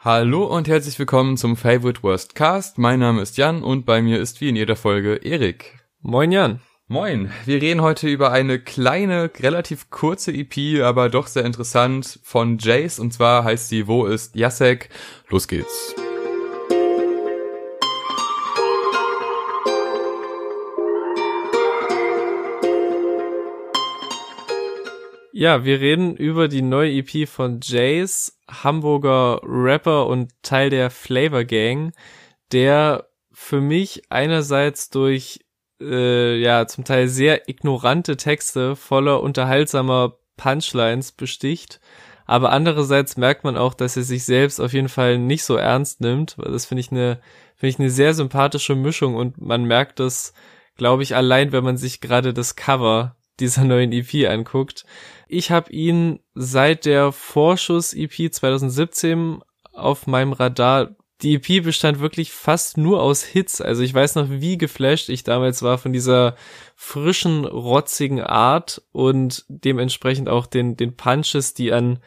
Hallo und herzlich willkommen zum Favorite Worst Cast. Mein Name ist Jan und bei mir ist wie in jeder Folge Erik. Moin Jan. Moin. Wir reden heute über eine kleine, relativ kurze EP, aber doch sehr interessant von Jace und zwar heißt sie Wo ist Jacek? Los geht's. Ja, wir reden über die neue EP von Jace, Hamburger Rapper und Teil der Flavor Gang, der für mich einerseits durch äh, ja zum Teil sehr ignorante Texte voller unterhaltsamer Punchlines besticht, aber andererseits merkt man auch, dass er sich selbst auf jeden Fall nicht so ernst nimmt. Das finde ich eine finde ich eine sehr sympathische Mischung und man merkt das, glaube ich, allein, wenn man sich gerade das Cover dieser neuen EP anguckt. Ich habe ihn seit der Vorschuss-EP 2017 auf meinem Radar. Die EP bestand wirklich fast nur aus Hits. Also ich weiß noch, wie geflasht ich damals war von dieser frischen, rotzigen Art und dementsprechend auch den, den Punches, die an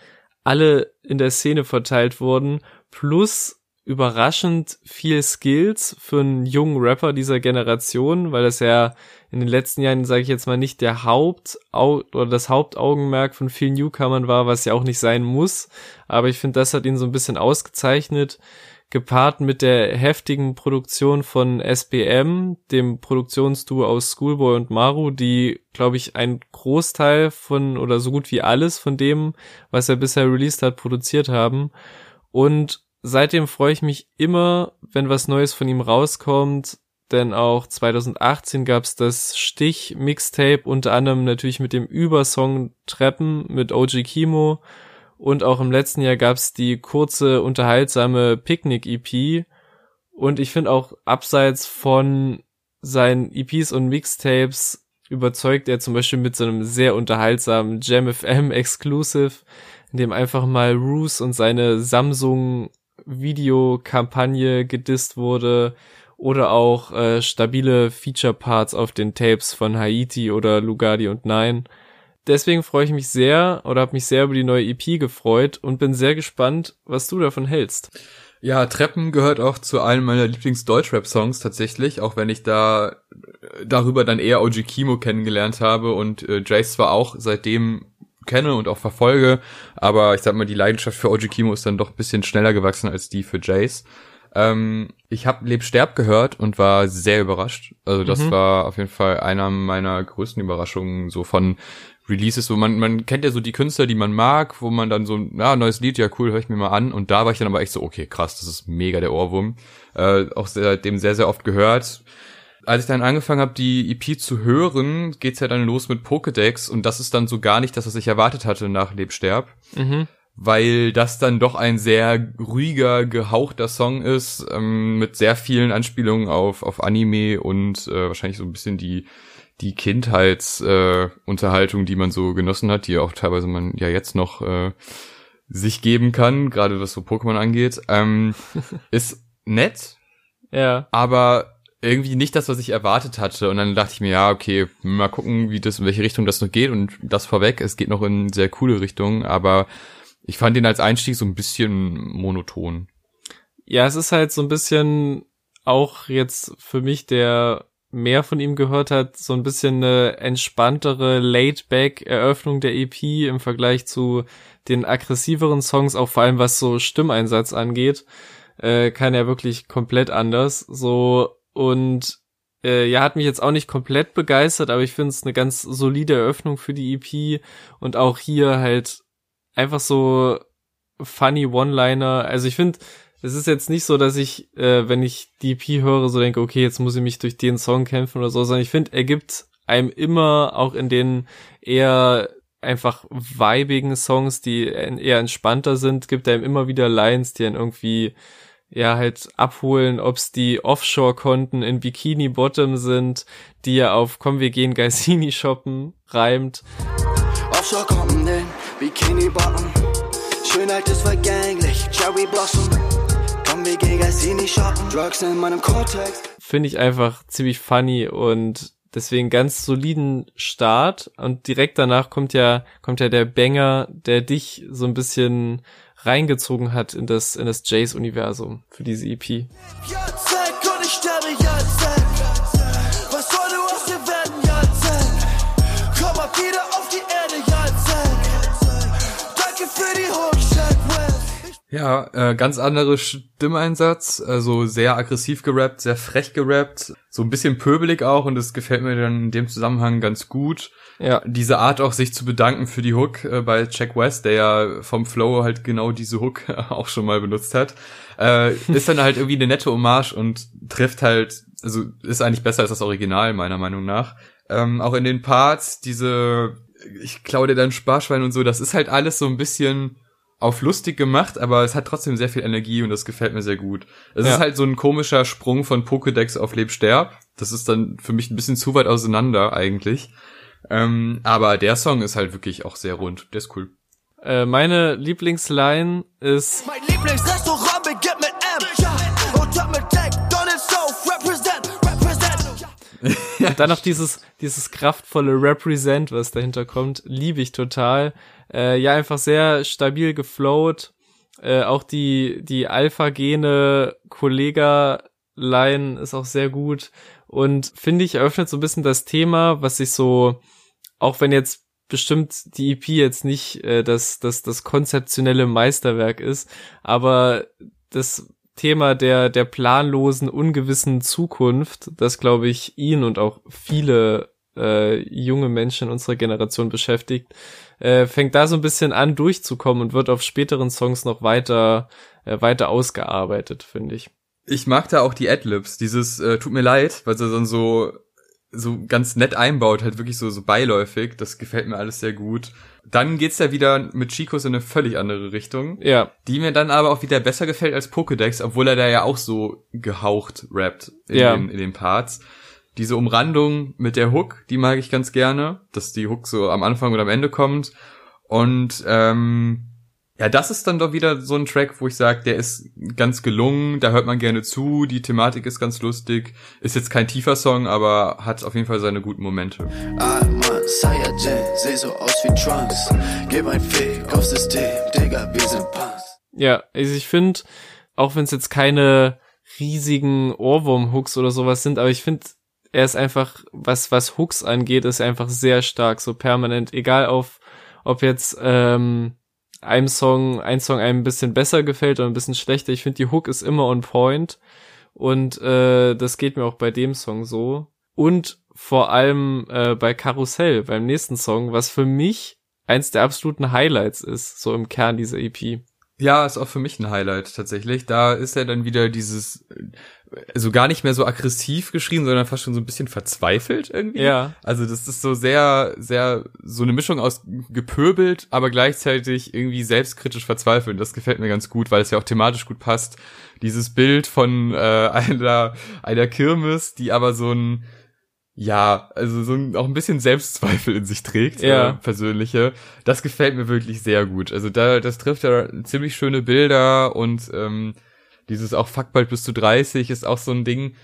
alle in der Szene verteilt wurden, plus überraschend viel Skills für einen jungen Rapper dieser Generation, weil das ja in den letzten Jahren, sage ich jetzt mal, nicht der Haupt oder das Hauptaugenmerk von vielen Newcomern war, was ja auch nicht sein muss. Aber ich finde, das hat ihn so ein bisschen ausgezeichnet, gepaart mit der heftigen Produktion von SBM, dem Produktionsduo aus Schoolboy und Maru, die, glaube ich, ein Großteil von oder so gut wie alles von dem, was er bisher released hat, produziert haben. Und seitdem freue ich mich immer, wenn was Neues von ihm rauskommt, denn auch 2018 gab's das Stich-Mixtape, unter anderem natürlich mit dem Übersong Treppen mit OG Kimo und auch im letzten Jahr gab's die kurze, unterhaltsame Picknick-EP und ich finde auch abseits von seinen EPs und Mixtapes überzeugt er zum Beispiel mit so einem sehr unterhaltsamen Jam FM Exclusive, in dem einfach mal Roos und seine Samsung Videokampagne gedisst wurde oder auch äh, stabile Feature-Parts auf den Tapes von Haiti oder Lugardi und Nine. Deswegen freue ich mich sehr oder habe mich sehr über die neue EP gefreut und bin sehr gespannt, was du davon hältst. Ja, Treppen gehört auch zu einem meiner Lieblings-Deutschrap-Songs tatsächlich, auch wenn ich da äh, darüber dann eher OG Kimo kennengelernt habe und äh, Jace zwar auch seitdem kenne und auch verfolge, aber ich sag mal, die Leidenschaft für OG Kimo ist dann doch ein bisschen schneller gewachsen als die für Jace. Ähm, ich habe Leb Sterb gehört und war sehr überrascht. Also das mhm. war auf jeden Fall einer meiner größten Überraschungen so von Releases, wo man man kennt ja so die Künstler, die man mag, wo man dann so ja neues Lied, ja cool, höre ich mir mal an und da war ich dann aber echt so okay, krass, das ist mega der Ohrwurm. Äh, auch seitdem sehr sehr oft gehört. Als ich dann angefangen habe, die EP zu hören, geht's ja dann los mit Pokédex und das ist dann so gar nicht das, was ich erwartet hatte nach Leb Sterb. Mhm weil das dann doch ein sehr ruhiger, gehauchter Song ist, ähm, mit sehr vielen Anspielungen auf, auf Anime und äh, wahrscheinlich so ein bisschen die, die Kindheitsunterhaltung, äh, die man so genossen hat, die auch teilweise man ja jetzt noch äh, sich geben kann, gerade was so Pokémon angeht, ähm, ist nett, ja. aber irgendwie nicht das, was ich erwartet hatte. Und dann dachte ich mir, ja, okay, mal gucken, wie das, in welche Richtung das noch geht. Und das vorweg, es geht noch in sehr coole Richtungen, aber ich fand ihn als Einstieg so ein bisschen monoton. Ja, es ist halt so ein bisschen auch jetzt für mich, der mehr von ihm gehört hat, so ein bisschen eine entspanntere Laid-Back-Eröffnung der EP im Vergleich zu den aggressiveren Songs, auch vor allem was so Stimmeinsatz angeht, äh, kann er wirklich komplett anders. So und äh, ja, hat mich jetzt auch nicht komplett begeistert, aber ich finde es eine ganz solide Eröffnung für die EP und auch hier halt einfach so funny One-Liner. Also ich finde, es ist jetzt nicht so, dass ich, äh, wenn ich DP höre, so denke, okay, jetzt muss ich mich durch den Song kämpfen oder so, sondern ich finde, er gibt einem immer auch in den eher einfach vibigen Songs, die eher entspannter sind, gibt ihm immer wieder Lines, die ihn irgendwie ja halt abholen, ob's die Offshore-Konten in Bikini Bottom sind, die er auf Komm, wir gehen Geisini shoppen reimt. Offshore-Konten Bikini Bottom. Schönheit ist vergänglich, Cherry Blossom. Komm, wir gehen Gassini shoppen. Drugs in meinem Cortex. Finde ich einfach ziemlich funny und deswegen ganz soliden Start und direkt danach kommt ja kommt ja der Banger, der dich so ein bisschen reingezogen hat in das, in das Jace-Universum für diese EP. Ja, äh, ganz andere Stimmeinsatz, also sehr aggressiv gerappt, sehr frech gerappt, so ein bisschen pöbelig auch und das gefällt mir dann in dem Zusammenhang ganz gut ja. diese Art auch sich zu bedanken für die Hook äh, bei Jack West, der ja vom Flow halt genau diese Hook auch schon mal benutzt hat, äh, ist dann halt irgendwie eine nette Hommage und trifft halt, also ist eigentlich besser als das Original meiner Meinung nach. Ähm, auch in den Parts diese, ich klaue dir dein Sparschwein und so, das ist halt alles so ein bisschen auf lustig gemacht, aber es hat trotzdem sehr viel Energie und das gefällt mir sehr gut. Es ja. ist halt so ein komischer Sprung von Pokédex auf Lebsterb. Das ist dann für mich ein bisschen zu weit auseinander eigentlich. Ähm, aber der Song ist halt wirklich auch sehr rund. Der ist cool. Äh, meine Lieblingsline ist. Mein Lieblingsrestaurant beginnt Und dann noch dieses, dieses kraftvolle Represent, was dahinter kommt, liebe ich total. Äh, ja, einfach sehr stabil geflowt. Äh, auch die, die Alpha-Gene Kollega-Line ist auch sehr gut. Und finde ich, eröffnet so ein bisschen das Thema, was sich so, auch wenn jetzt bestimmt die EP jetzt nicht äh, das, das, das konzeptionelle Meisterwerk ist, aber das Thema der, der planlosen, ungewissen Zukunft, das glaube ich ihn und auch viele äh, junge Menschen unserer Generation beschäftigt, äh, fängt da so ein bisschen an durchzukommen und wird auf späteren Songs noch weiter, äh, weiter ausgearbeitet, finde ich. Ich mag da auch die Adlibs, dieses äh, tut mir leid, weil sie dann so so ganz nett einbaut, halt wirklich so so beiläufig, das gefällt mir alles sehr gut. Dann geht's ja wieder mit Chicos in eine völlig andere Richtung. Ja. Die mir dann aber auch wieder besser gefällt als Pokédex, obwohl er da ja auch so gehaucht rappt in, ja. den, in den Parts. Diese Umrandung mit der Hook, die mag ich ganz gerne, dass die Hook so am Anfang oder am Ende kommt. Und ähm, ja, das ist dann doch wieder so ein Track, wo ich sage, der ist ganz gelungen, da hört man gerne zu, die Thematik ist ganz lustig, ist jetzt kein tiefer Song, aber hat auf jeden Fall seine guten Momente. Ja, also ich finde, auch wenn es jetzt keine riesigen Ohrwurm-Hooks oder sowas sind, aber ich finde, er ist einfach, was, was Hooks angeht, ist einfach sehr stark, so permanent, egal auf, ob jetzt, ähm, einem Song, ein Song einem ein bisschen besser gefällt oder ein bisschen schlechter. Ich finde, die Hook ist immer on point. Und äh, das geht mir auch bei dem Song so. Und vor allem äh, bei Karussell, beim nächsten Song, was für mich eins der absoluten Highlights ist, so im Kern dieser EP. Ja, ist auch für mich ein Highlight tatsächlich. Da ist ja dann wieder dieses, also gar nicht mehr so aggressiv geschrieben, sondern fast schon so ein bisschen verzweifelt irgendwie. Ja. Also das ist so sehr, sehr, so eine Mischung aus gepöbelt, aber gleichzeitig irgendwie selbstkritisch verzweifelt. Das gefällt mir ganz gut, weil es ja auch thematisch gut passt. Dieses Bild von äh, einer, einer Kirmes, die aber so ein, ja, also so ein, auch ein bisschen Selbstzweifel in sich trägt, ja. äh, persönliche. Das gefällt mir wirklich sehr gut. Also da, das trifft ja ziemlich schöne Bilder und ähm, dieses auch fuck bald bis zu 30 ist auch so ein Ding,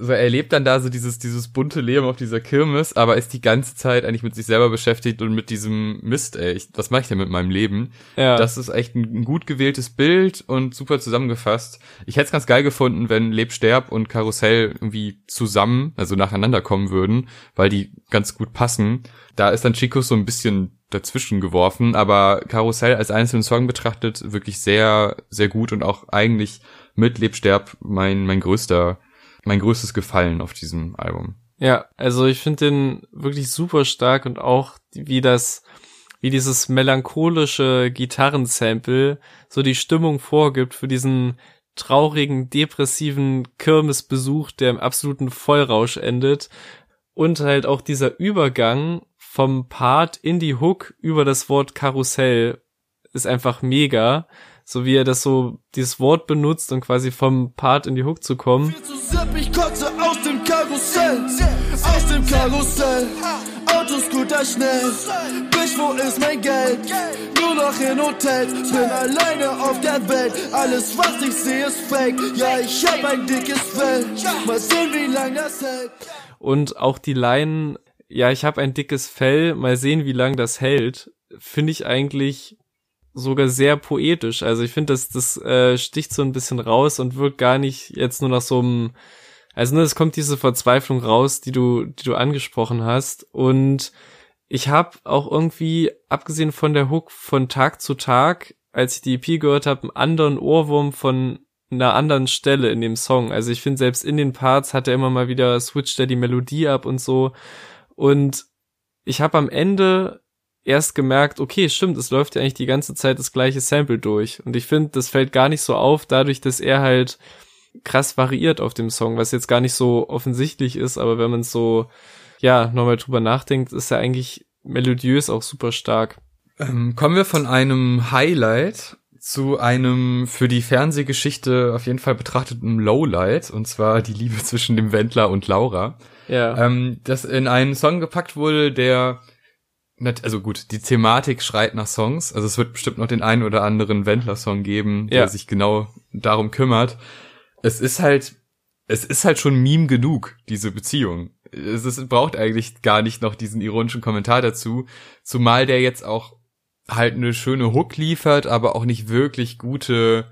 so er lebt dann da so dieses dieses bunte Leben auf dieser Kirmes, aber ist die ganze Zeit eigentlich mit sich selber beschäftigt und mit diesem Mist, ey, ich, was mache ich denn mit meinem Leben? Ja. Das ist echt ein, ein, gut gewähltes Bild und super zusammengefasst. Ich hätte es ganz geil gefunden, wenn Leb, Sterb und Karussell irgendwie zusammen, also nacheinander kommen würden, weil die ganz gut passen. Da ist dann Chico so ein bisschen dazwischen geworfen, aber Karussell als einzelnen Song betrachtet wirklich sehr, sehr gut und auch eigentlich mit Leb, Sterb mein, mein größter mein größtes Gefallen auf diesem Album. Ja, also ich finde den wirklich super stark und auch wie das, wie dieses melancholische Gitarrensample so die Stimmung vorgibt für diesen traurigen, depressiven Kirmesbesuch, der im absoluten Vollrausch endet. Und halt auch dieser Übergang vom Part in die Hook über das Wort Karussell ist einfach mega so wie er das so, dieses Wort benutzt und quasi vom Part in die Hook zu kommen. Ich kotze aus dem Karussell, aus dem Karussell. Autoscooter schnell, Bitch, wo ist mein Geld? Nur noch in Hotels, bin alleine auf der Welt. Alles, was ich sehe, ist fake. Ja, ich hab ein dickes Fell. Mal sehen, wie lang das hält. Und auch die Line, ja, ich hab ein dickes Fell, mal sehen, wie lang das hält, finde ich eigentlich sogar sehr poetisch. Also ich finde, das, das äh, sticht so ein bisschen raus und wirkt gar nicht jetzt nur nach so einem, also ne, es kommt diese Verzweiflung raus, die du, die du angesprochen hast. Und ich habe auch irgendwie, abgesehen von der Hook von Tag zu Tag, als ich die EP gehört habe, einen anderen Ohrwurm von einer anderen Stelle in dem Song. Also ich finde, selbst in den Parts hat er immer mal wieder switcht er die Melodie ab und so. Und ich habe am Ende erst gemerkt, okay, stimmt, es läuft ja eigentlich die ganze Zeit das gleiche Sample durch. Und ich finde, das fällt gar nicht so auf, dadurch, dass er halt krass variiert auf dem Song, was jetzt gar nicht so offensichtlich ist, aber wenn man so, ja, nochmal drüber nachdenkt, ist er eigentlich melodiös auch super stark. Ähm, kommen wir von einem Highlight zu einem für die Fernsehgeschichte auf jeden Fall betrachteten Lowlight, und zwar die Liebe zwischen dem Wendler und Laura. Ja. Ähm, das in einen Song gepackt wurde, der also gut, die Thematik schreit nach Songs. Also es wird bestimmt noch den einen oder anderen Wendler-Song geben, der ja. sich genau darum kümmert. Es ist halt, es ist halt schon Meme genug, diese Beziehung. Es ist, braucht eigentlich gar nicht noch diesen ironischen Kommentar dazu, zumal der jetzt auch halt eine schöne Hook liefert, aber auch nicht wirklich gute,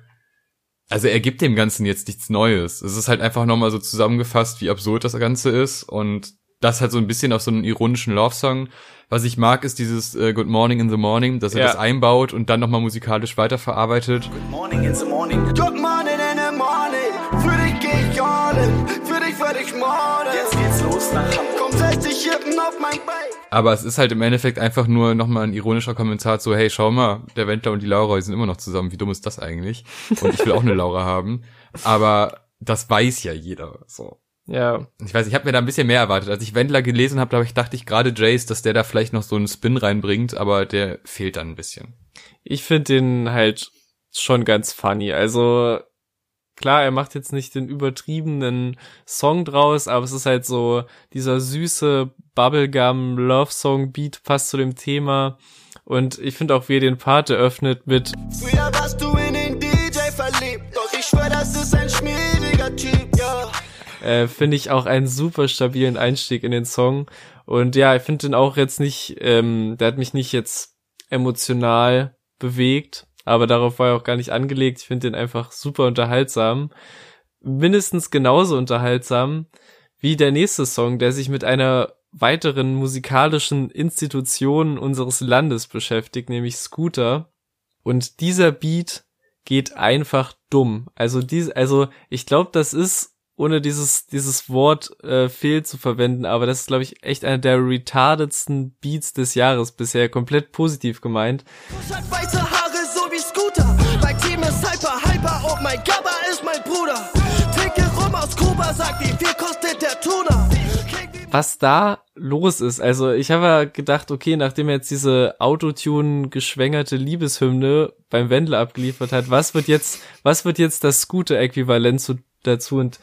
also er gibt dem Ganzen jetzt nichts Neues. Es ist halt einfach nochmal so zusammengefasst, wie absurd das Ganze ist und das halt so ein bisschen auf so einen ironischen Love-Song was ich mag, ist dieses äh, Good Morning in the Morning, dass er ja. das einbaut und dann nochmal musikalisch weiterverarbeitet. Good morning in the morning, good morning in the morning. Für dich geh ich all in, für dich werde ich morden. Jetzt geht's los nach Hamburg. Komm 60 Hippen auf mein Bein. Aber es ist halt im Endeffekt einfach nur nochmal ein ironischer Kommentar so, hey, schau mal, der Wendler und die Laura die sind immer noch zusammen. Wie dumm ist das eigentlich? Und ich will auch eine Laura haben. Aber das weiß ja jeder, so. Ja. Ich weiß, ich habe mir da ein bisschen mehr erwartet. Als ich Wendler gelesen habe, ich, dachte ich gerade Jace, dass der da vielleicht noch so einen Spin reinbringt, aber der fehlt dann ein bisschen. Ich finde den halt schon ganz funny. Also klar, er macht jetzt nicht den übertriebenen Song draus, aber es ist halt so dieser süße Bubblegum Love Song Beat passt zu dem Thema und ich finde auch wie er den Part eröffnet mit Früher warst du in den DJ verliebt, doch ich schwör, das ist ein ja äh, finde ich auch einen super stabilen Einstieg in den Song. Und ja, ich finde den auch jetzt nicht, ähm, der hat mich nicht jetzt emotional bewegt, aber darauf war er auch gar nicht angelegt. Ich finde den einfach super unterhaltsam. Mindestens genauso unterhaltsam wie der nächste Song, der sich mit einer weiteren musikalischen Institution unseres Landes beschäftigt, nämlich Scooter. Und dieser Beat geht einfach dumm. Also dies, also ich glaube, das ist ohne dieses, dieses Wort äh, fehl zu verwenden, aber das ist, glaube ich, echt einer der retardedsten Beats des Jahres bisher, komplett positiv gemeint. Hat weiße Haare so wie Scooter, mein Team ist hyper, hyper, oh mein Gabba ist mein Bruder. Trinke rum aus Kuba, sagt wie viel kostet der Tuner? Was da los ist, also ich habe ja gedacht, okay, nachdem er jetzt diese Autotune geschwängerte Liebeshymne beim Wendler abgeliefert hat, was wird jetzt, was wird jetzt das Scooter-Äquivalent zu dazu und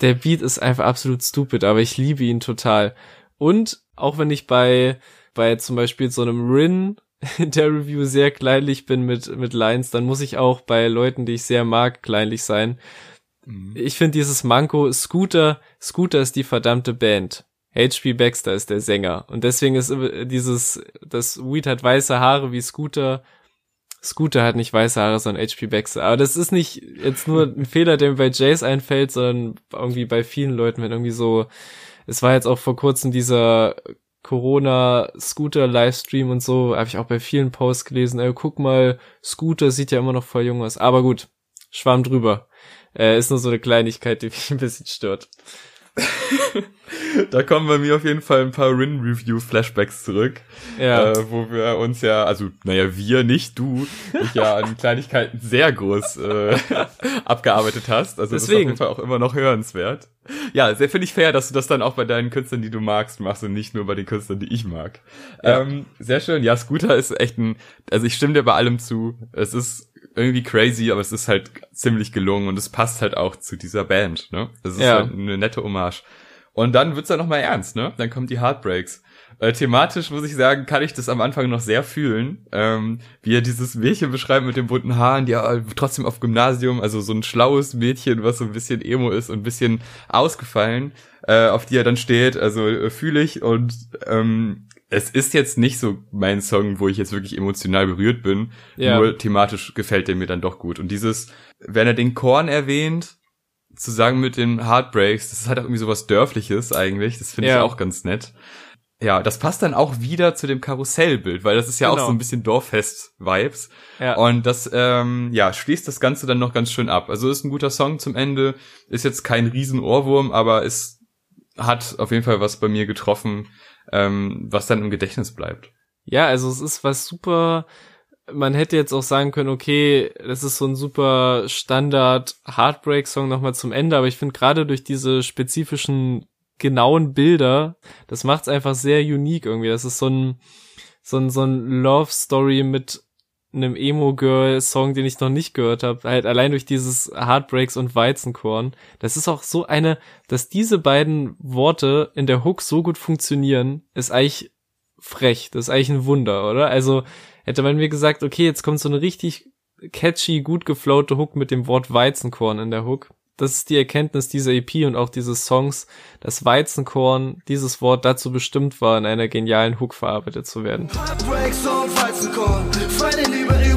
der Beat ist einfach absolut stupid, aber ich liebe ihn total. Und auch wenn ich bei, bei zum Beispiel so einem Rin in der Review sehr kleinlich bin mit, mit Lines, dann muss ich auch bei Leuten, die ich sehr mag, kleinlich sein. Mhm. Ich finde dieses Manko, Scooter, Scooter ist die verdammte Band. H.P. Baxter ist der Sänger. Und deswegen ist dieses, das Weed hat weiße Haare wie Scooter Scooter hat nicht weiße Haare, sondern HP Baxter. Aber das ist nicht jetzt nur ein Fehler, der mir bei Jace einfällt, sondern irgendwie bei vielen Leuten, wenn irgendwie so, es war jetzt auch vor kurzem dieser Corona-Scooter-Livestream und so, habe ich auch bei vielen Posts gelesen, ey, guck mal, Scooter sieht ja immer noch voll jung aus. Aber gut, schwamm drüber. Äh, ist nur so eine Kleinigkeit, die mich ein bisschen stört. da kommen bei mir auf jeden Fall ein paar Rin-Review-Flashbacks zurück. Ja. Äh, wo wir uns ja, also, naja, wir, nicht du, dich ja an Kleinigkeiten sehr groß äh, abgearbeitet hast. Also Deswegen. das ist auf jeden Fall auch immer noch hörenswert. Ja, sehr finde ich fair, dass du das dann auch bei deinen Künstlern, die du magst, machst und nicht nur bei den Künstlern, die ich mag. Ja. Ähm, sehr schön. Ja, Scooter ist echt ein, also ich stimme dir bei allem zu. Es ist irgendwie crazy, aber es ist halt ziemlich gelungen und es passt halt auch zu dieser Band, ne? Das ist ja. halt eine nette Hommage. Und dann wird's dann nochmal ernst, ne? Dann kommen die Heartbreaks. Äh, thematisch muss ich sagen, kann ich das am Anfang noch sehr fühlen, ähm, wie er dieses Mädchen beschreibt mit den bunten Haaren, die ja trotzdem auf Gymnasium, also so ein schlaues Mädchen, was so ein bisschen emo ist und ein bisschen ausgefallen, äh, auf die er dann steht, also äh, fühle ich und ähm, es ist jetzt nicht so mein Song, wo ich jetzt wirklich emotional berührt bin. Ja. Nur thematisch gefällt der mir dann doch gut. Und dieses, wenn er den Korn erwähnt, zusammen mit den Heartbreaks, das ist halt auch irgendwie sowas Dörfliches eigentlich. Das finde ja. ich auch ganz nett. Ja, das passt dann auch wieder zu dem Karussellbild, weil das ist ja genau. auch so ein bisschen Dorffest-Vibes. Ja. Und das, ähm, ja, schließt das Ganze dann noch ganz schön ab. Also ist ein guter Song zum Ende, ist jetzt kein Riesen-Ohrwurm, aber es hat auf jeden Fall was bei mir getroffen, ähm, was dann im Gedächtnis bleibt. Ja, also es ist was super, man hätte jetzt auch sagen können, okay, das ist so ein super Standard Heartbreak-Song nochmal zum Ende, aber ich finde gerade durch diese spezifischen genauen Bilder, das macht es einfach sehr unique irgendwie. Das ist so ein, so ein, so ein Love Story mit einem Emo-Girl-Song, den ich noch nicht gehört habe, halt allein durch dieses Heartbreaks und Weizenkorn. Das ist auch so eine, dass diese beiden Worte in der Hook so gut funktionieren, ist eigentlich frech. Das ist eigentlich ein Wunder, oder? Also hätte man mir gesagt, okay, jetzt kommt so eine richtig catchy, gut geflowte Hook mit dem Wort Weizenkorn in der Hook das ist die Erkenntnis dieser EP und auch dieses Songs, dass Weizenkorn, dieses Wort dazu bestimmt war, in einer genialen Hook verarbeitet zu werden. Heartbreaks und Weizenkorn,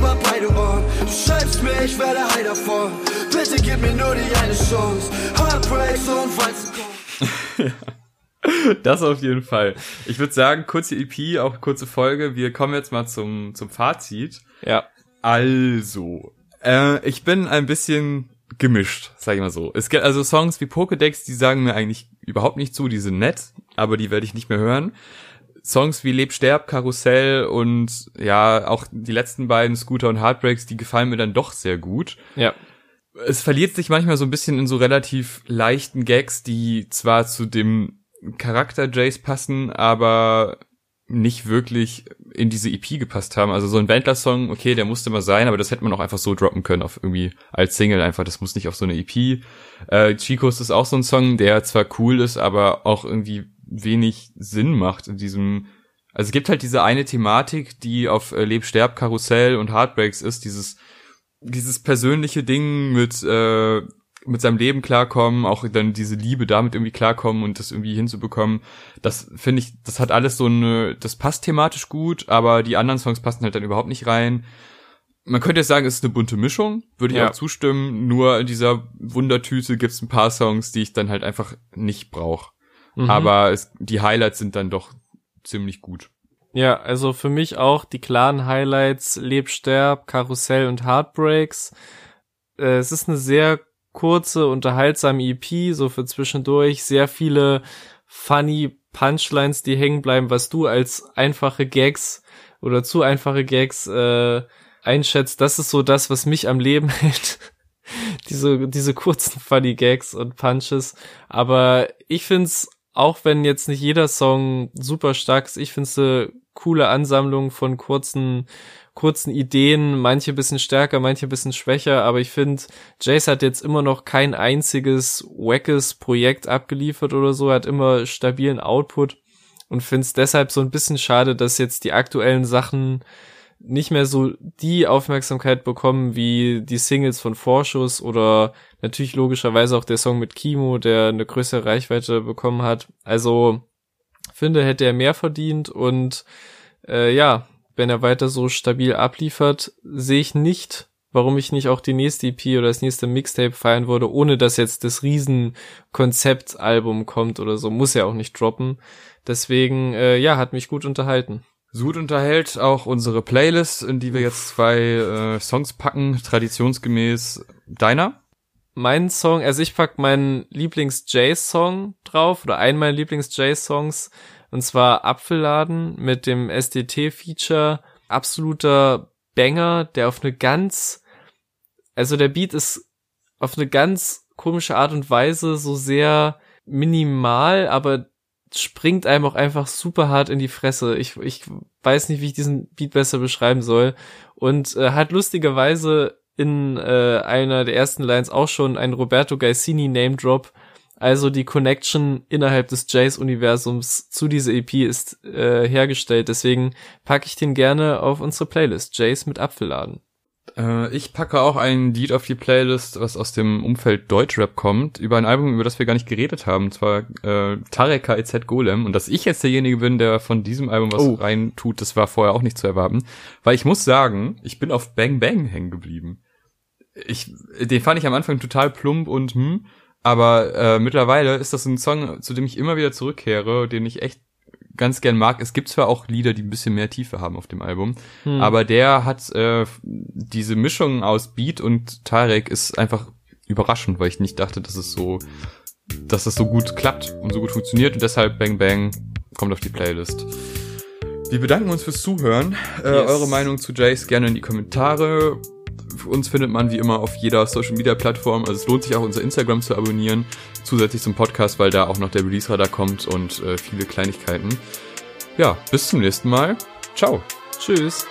über beide Ohren. Du schreibst mir, ich werde high davon. Bitte gib mir nur die eine Chance. Heartbreaks und Weizenkorn. Das auf jeden Fall. Ich würde sagen, kurze EP, auch kurze Folge. Wir kommen jetzt mal zum, zum Fazit. Ja. Also, äh, ich bin ein bisschen gemischt, sag ich mal so. Es gibt also Songs wie Pokédex, die sagen mir eigentlich überhaupt nicht zu, die sind nett, aber die werde ich nicht mehr hören. Songs wie Leb, Sterb, Karussell und ja, auch die letzten beiden Scooter und Heartbreaks, die gefallen mir dann doch sehr gut. Ja. Es verliert sich manchmal so ein bisschen in so relativ leichten Gags, die zwar zu dem Charakter Jace passen, aber nicht wirklich in diese EP gepasst haben. Also so ein Wendler-Song, okay, der musste mal sein, aber das hätte man auch einfach so droppen können auf irgendwie als Single einfach. Das muss nicht auf so eine EP. Äh, Chicos ist auch so ein Song, der zwar cool ist, aber auch irgendwie wenig Sinn macht in diesem. Also es gibt halt diese eine Thematik, die auf äh, Leb, Sterb, Karussell und Heartbreaks ist, dieses dieses persönliche Ding mit äh, mit seinem Leben klarkommen, auch dann diese Liebe damit irgendwie klarkommen und das irgendwie hinzubekommen. Das finde ich, das hat alles so eine, das passt thematisch gut, aber die anderen Songs passen halt dann überhaupt nicht rein. Man könnte jetzt sagen, es ist eine bunte Mischung, würde ich ja. auch zustimmen. Nur in dieser Wundertüte gibt es ein paar Songs, die ich dann halt einfach nicht brauche. Mhm. Aber es, die Highlights sind dann doch ziemlich gut. Ja, also für mich auch die klaren Highlights Leb, Sterb, Karussell und Heartbreaks. Äh, es ist eine sehr kurze, unterhaltsame EP, so für zwischendurch, sehr viele funny Punchlines, die hängen bleiben, was du als einfache Gags oder zu einfache Gags äh, einschätzt. Das ist so das, was mich am Leben hält. diese, diese kurzen funny Gags und Punches. Aber ich find's, auch wenn jetzt nicht jeder Song super stark ist, ich find's eine coole Ansammlung von kurzen kurzen Ideen, manche bisschen stärker, manche bisschen schwächer, aber ich finde, Jace hat jetzt immer noch kein einziges wackes Projekt abgeliefert oder so, hat immer stabilen Output und finde es deshalb so ein bisschen schade, dass jetzt die aktuellen Sachen nicht mehr so die Aufmerksamkeit bekommen wie die Singles von Vorschuss oder natürlich logischerweise auch der Song mit Kimo, der eine größere Reichweite bekommen hat. Also finde, hätte er mehr verdient und äh, ja, wenn er weiter so stabil abliefert, sehe ich nicht, warum ich nicht auch die nächste EP oder das nächste Mixtape feiern würde, ohne dass jetzt das riesen Konzeptalbum kommt oder so. Muss ja auch nicht droppen. Deswegen, äh, ja, hat mich gut unterhalten. Sud unterhält auch unsere Playlist, in die wir jetzt zwei äh, Songs packen, traditionsgemäß deiner. Mein Song, also ich pack meinen Lieblings-Jay-Song drauf oder einen meiner Lieblings-Jay-Songs und zwar Apfelladen mit dem SDT-Feature. Absoluter Banger, der auf eine ganz, also der Beat ist auf eine ganz komische Art und Weise so sehr minimal, aber springt einem auch einfach super hart in die Fresse. Ich, ich weiß nicht, wie ich diesen Beat besser beschreiben soll. Und äh, hat lustigerweise in äh, einer der ersten Lines auch schon ein Roberto Gaisini Name Drop, also die Connection innerhalb des Jace-Universums zu dieser EP ist äh, hergestellt. Deswegen packe ich den gerne auf unsere Playlist. Jace mit Apfelladen. Äh, ich packe auch ein Lied auf die Playlist, was aus dem Umfeld Deutschrap kommt, über ein Album, über das wir gar nicht geredet haben, und zwar äh, Tarek KIZ Golem. Und dass ich jetzt derjenige bin, der von diesem Album was Oh. rein tut, das war vorher auch nicht zu erwarten. Weil ich muss sagen, ich bin auf Bang Bang hängen geblieben. Ich, den fand ich am Anfang total plump und hm, aber äh, mittlerweile ist das ein Song, zu dem ich immer wieder zurückkehre, den ich echt ganz gern mag. Es gibt zwar auch Lieder, die ein bisschen mehr Tiefe haben auf dem Album, Hm. aber der hat äh, diese Mischung aus Beat und Tarek ist einfach überraschend, weil ich nicht dachte, dass es so, dass es so gut klappt und so gut funktioniert und deshalb Bang Bang kommt auf die Playlist. Wir bedanken uns fürs Zuhören. Äh, Yes. Eure Meinung zu Jace gerne in die Kommentare. Uns findet man wie immer auf jeder Social Media Plattform. Also es lohnt sich auch unser Instagram zu abonnieren, zusätzlich zum Podcast, weil da auch noch der Release Radar kommt und äh, viele Kleinigkeiten. Ja, bis zum nächsten Mal. Ciao. Tschüss.